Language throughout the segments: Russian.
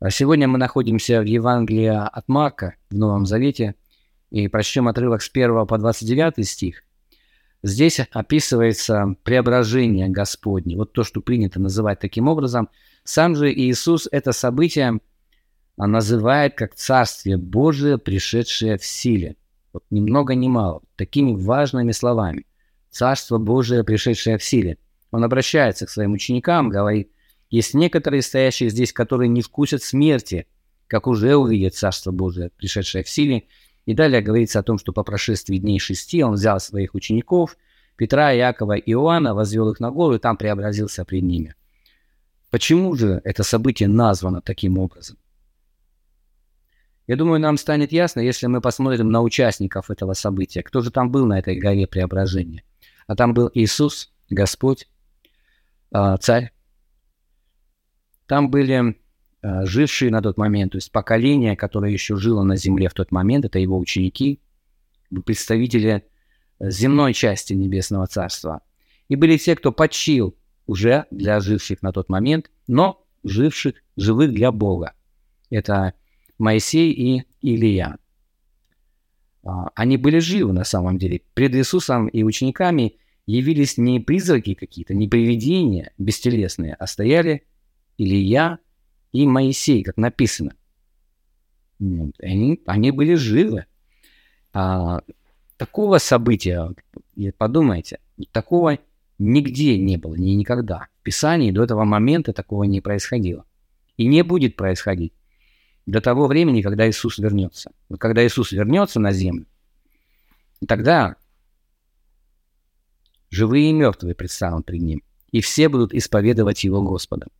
А сегодня мы находимся в Евангелии от Марка в Новом Завете и прочтем отрывок с 1 по 29 стих. Здесь описывается преображение Господне, вот то, что принято называть таким образом. Сам же Иисус это событие называет как Царствие Божие, пришедшее в силе. Вот ни много ни мало, такими важными словами. Царство Божие, пришедшее в силе. Он обращается к своим ученикам, говорит, есть некоторые стоящие здесь, которые не вкусят смерти, как уже увидят Царство Божие, пришедшее в силе. И далее говорится о том, что по прошествии дней шести он взял своих учеников, Петра, Иакова и Иоанна, возвел их на гору и там преобразился пред ними. Почему же это событие названо таким образом? Я думаю, нам станет ясно, если мы посмотрим на участников этого события. Кто же там был на этой горе преображения? А там был Иисус, Господь, а, Царь, там были э, жившие на тот момент, то есть поколение, которое еще жило на земле в тот момент, это его ученики, представители земной части Небесного Царства. И были те, кто почил уже для живших на тот момент, но живших, живых для Бога. Это Моисей и Илия. А, они были живы на самом деле. Пред Иисусом и учениками явились не призраки какие-то, не привидения бестелесные, а стояли Илья и Моисей, как написано. Они, они были живы. А, такого события, подумайте, такого нигде не было, ни никогда. В Писании до этого момента такого не происходило. И не будет происходить до того времени, когда Иисус вернется. Вот когда Иисус вернется на землю, тогда живые и мертвые предстанут пред Ним, и все будут исповедовать Его Господом.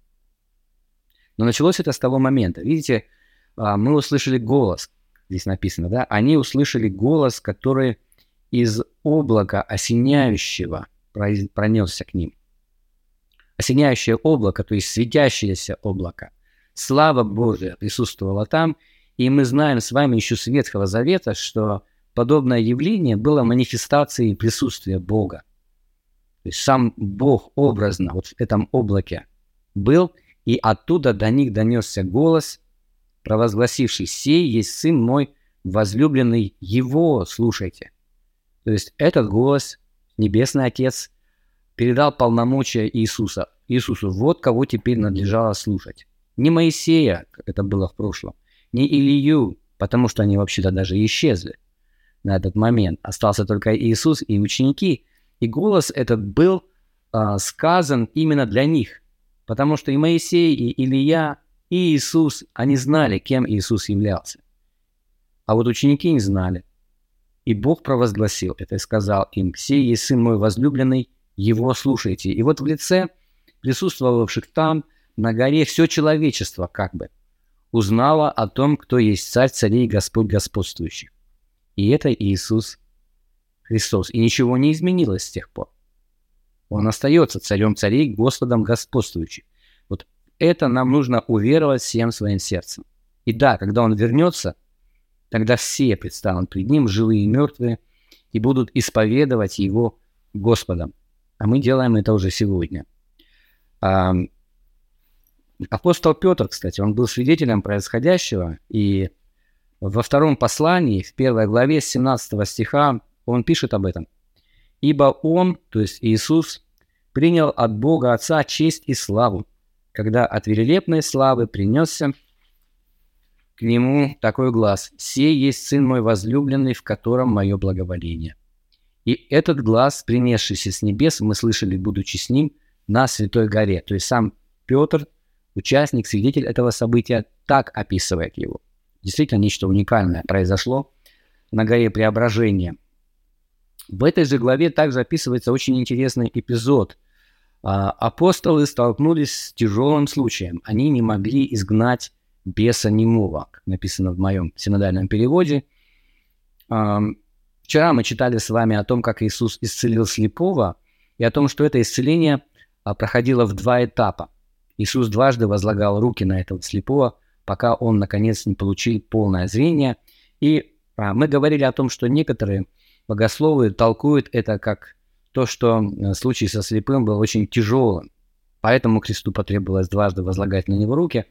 Но началось это с того момента. Видите, а, мы услышали голос, здесь написано, да, они услышали голос, который из облака осеняющего пронесся к ним. Осеняющее облако, то есть светящееся облако. Слава Божия присутствовала там, и мы знаем с вами еще с Ветхого Завета, что подобное явление было манифестацией присутствия Бога. То есть сам Бог образно вот в этом облаке был – и оттуда до них донесся голос, провозгласивший «Сей есть Сын мой возлюбленный, Его слушайте». То есть этот голос, Небесный Отец, передал полномочия Иисуса. Иисусу, вот кого теперь надлежало слушать. Не Моисея, как это было в прошлом, не Илью, потому что они вообще-то даже исчезли на этот момент. Остался только Иисус и ученики. И голос этот был а, сказан именно для них – Потому что и Моисей, и Илья, и Иисус, они знали, кем Иисус являлся. А вот ученики не знали. И Бог провозгласил это и сказал им, «Сей есть Сын мой возлюбленный, Его слушайте». И вот в лице присутствовавших там на горе все человечество как бы узнало о том, кто есть Царь царей Господь господствующий. И это Иисус Христос. И ничего не изменилось с тех пор. Он остается царем царей, Господом господствующим. Вот это нам нужно уверовать всем своим сердцем. И да, когда он вернется, тогда все предстанут пред ним, живые и мертвые, и будут исповедовать его Господом. А мы делаем это уже сегодня. А, апостол Петр, кстати, он был свидетелем происходящего, и во втором послании, в первой главе 17 стиха, он пишет об этом – Ибо Он, то есть Иисус, принял от Бога Отца честь и славу, когда от великолепной славы принесся к Нему такой глаз «Сей есть Сын мой возлюбленный, в котором мое благоволение». И этот глаз, принесшийся с небес, мы слышали, будучи с Ним, на Святой горе. То есть сам Петр, участник, свидетель этого события, так описывает его. Действительно, нечто уникальное произошло на горе Преображения – в этой же главе также описывается очень интересный эпизод. А, апостолы столкнулись с тяжелым случаем. Они не могли изгнать беса немого, написано в моем синодальном переводе. А, вчера мы читали с вами о том, как Иисус исцелил слепого, и о том, что это исцеление а, проходило в два этапа. Иисус дважды возлагал руки на этого слепого, пока он, наконец, не получил полное зрение. И мы говорили о том, что некоторые богословы толкуют это как то, что э, случай со слепым был очень тяжелым, поэтому Христу потребовалось дважды возлагать на него руки.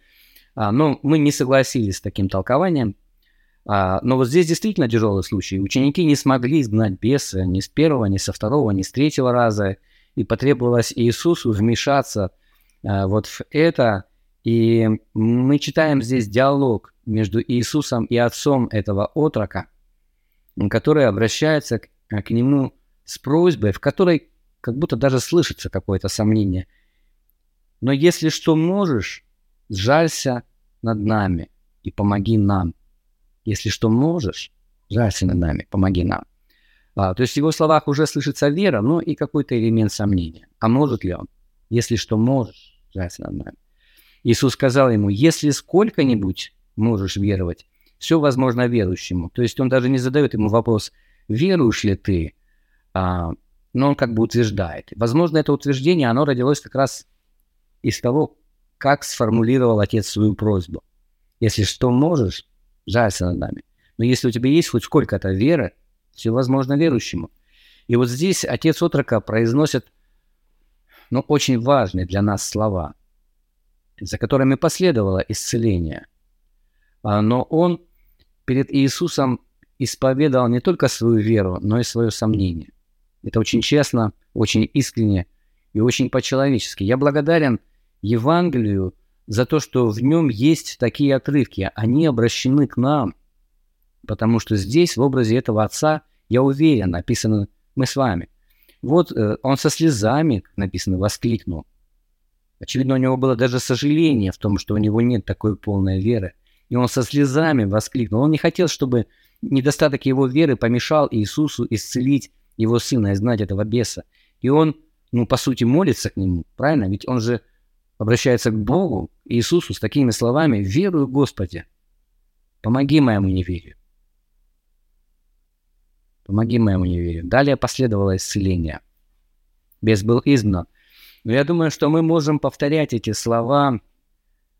А, но мы не согласились с таким толкованием. А, но вот здесь действительно тяжелый случай. Ученики не смогли изгнать беса ни с первого, ни со второго, ни с третьего раза. И потребовалось Иисусу вмешаться а, вот в это. И мы читаем здесь диалог между Иисусом и отцом этого отрока, который обращается к, к нему с просьбой, в которой как будто даже слышится какое-то сомнение. Но если что можешь, сжалься над нами и помоги нам. Если что можешь, жалься над нами, помоги нам. А, то есть в его словах уже слышится вера, но и какой-то элемент сомнения. А может ли он? Если что можешь, жалься над нами. Иисус сказал ему, если сколько-нибудь можешь веровать, все возможно верующему. То есть он даже не задает ему вопрос, веруешь ли ты, а, но он как бы утверждает. Возможно, это утверждение, оно родилось как раз из того, как сформулировал отец свою просьбу. Если что можешь, жалься над нами. Но если у тебя есть хоть сколько-то веры, все возможно верующему. И вот здесь отец отрока произносит ну, очень важные для нас слова, за которыми последовало исцеление. А, но он перед Иисусом исповедовал не только свою веру, но и свое сомнение. Это очень честно, очень искренне и очень по-человечески. Я благодарен Евангелию за то, что в нем есть такие отрывки. Они обращены к нам, потому что здесь, в образе этого отца, я уверен, написано «мы с вами». Вот э, он со слезами, написано, воскликнул. Очевидно, у него было даже сожаление в том, что у него нет такой полной веры. И он со слезами воскликнул. Он не хотел, чтобы недостаток его веры помешал Иисусу исцелить его сына, изгнать этого беса. И он, ну, по сути, молится к нему, правильно? Ведь он же обращается к Богу, Иисусу, с такими словами «Верую, Господи, помоги моему неверию». Помоги моему неверию. Далее последовало исцеление. Бес был изгнан. Но я думаю, что мы можем повторять эти слова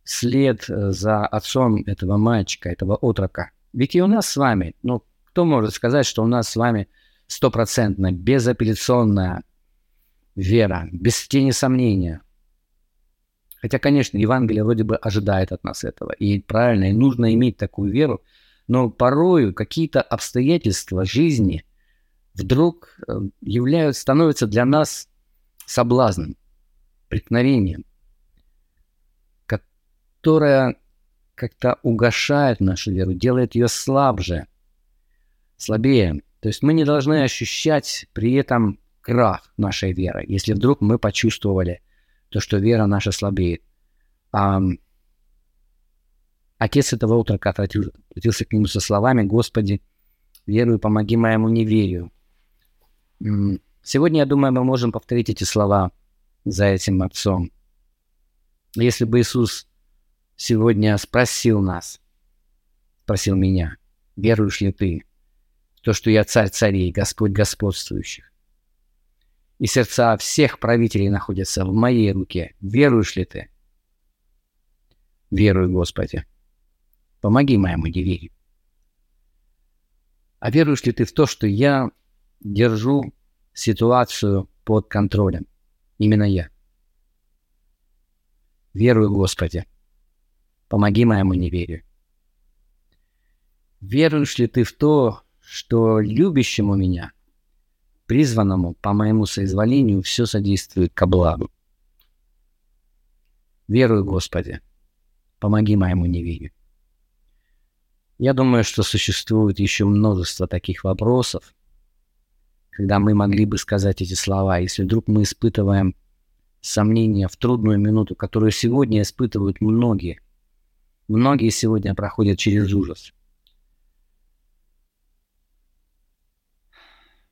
след э, за отцом этого мальчика, этого отрока. Ведь и у нас с вами, ну, кто может сказать, что у нас с вами стопроцентная, безапелляционная вера, без тени сомнения. Хотя, конечно, Евангелие вроде бы ожидает от нас этого. И правильно, и нужно иметь такую веру. Но порою какие-то обстоятельства жизни вдруг э, являются, становятся для нас соблазном, преткновением, которое как-то угошает нашу веру, делает ее слабже, слабее. То есть мы не должны ощущать при этом крах нашей веры, если вдруг мы почувствовали то, что вера наша слабеет. А, отец этого утрока обратился к нему со словами «Господи, верую, помоги моему неверию». Сегодня, я думаю, мы можем повторить эти слова за этим отцом. Если бы Иисус сегодня спросил нас, спросил меня, веруешь ли ты в то, что я царь царей, Господь господствующих, и сердца всех правителей находятся в моей руке. Веруешь ли ты? Верую, Господи. Помоги моему неверию. А веруешь ли ты в то, что я держу ситуацию под контролем? Именно я. Верую, Господи. Помоги моему неверию. Веруешь ли ты в то, что любящему меня – призванному по моему соизволению все содействует ко благу. Верую, Господи, помоги моему неверию. Я думаю, что существует еще множество таких вопросов, когда мы могли бы сказать эти слова, если вдруг мы испытываем сомнения в трудную минуту, которую сегодня испытывают многие. Многие сегодня проходят через ужас.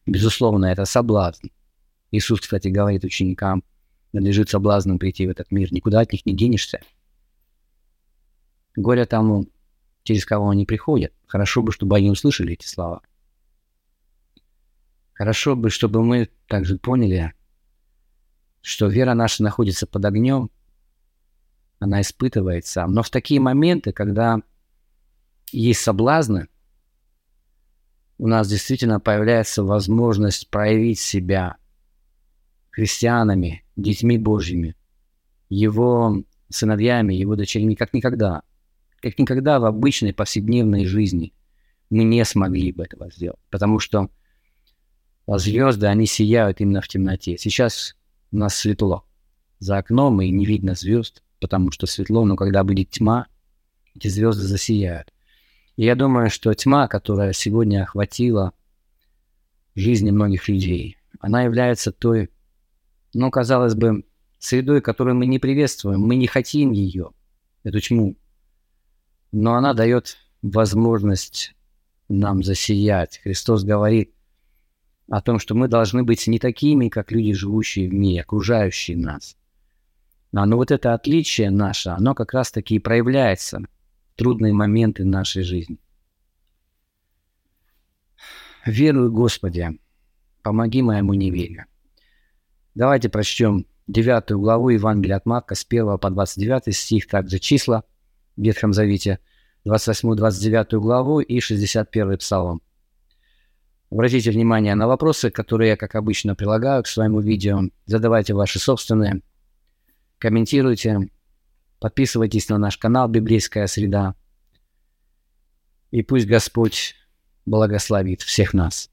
Безусловно, это соблазн. Иисус, кстати, говорит ученикам, надлежит соблазном прийти в этот мир, никуда от них не денешься. Горе тому, через кого они приходят. Хорошо бы, чтобы они услышали эти слова. Хорошо бы, чтобы мы также поняли, что вера наша находится под огнем, она испытывается. Но в такие моменты, когда есть соблазны, у нас действительно появляется возможность проявить себя христианами, детьми Божьими, его сыновьями, его дочерями, как никогда. как никогда в обычной повседневной жизни мы не смогли бы этого сделать, потому что звезды, они сияют именно в темноте. Сейчас у нас светло за окном, и не видно звезд, потому что светло, но когда будет тьма, эти звезды засияют. И я думаю, что тьма, которая сегодня охватила жизни многих людей, она является той, ну, казалось бы, средой, которую мы не приветствуем, мы не хотим ее, эту тьму. Но она дает возможность нам засиять. Христос говорит о том, что мы должны быть не такими, как люди, живущие в мире, окружающие нас. Но, вот это отличие наше, оно как раз-таки и проявляется в трудные моменты нашей жизни. Верую, Господи, помоги моему неверию. Давайте прочтем 9 главу Евангелия от Марка с 1 по 29 стих, также числа в Ветхом Завете, 28-29 главу и 61 псалом. Обратите внимание на вопросы, которые я, как обычно, прилагаю к своему видео. Задавайте ваши собственные, комментируйте, подписывайтесь на наш канал «Библейская среда». И пусть Господь благословит всех нас.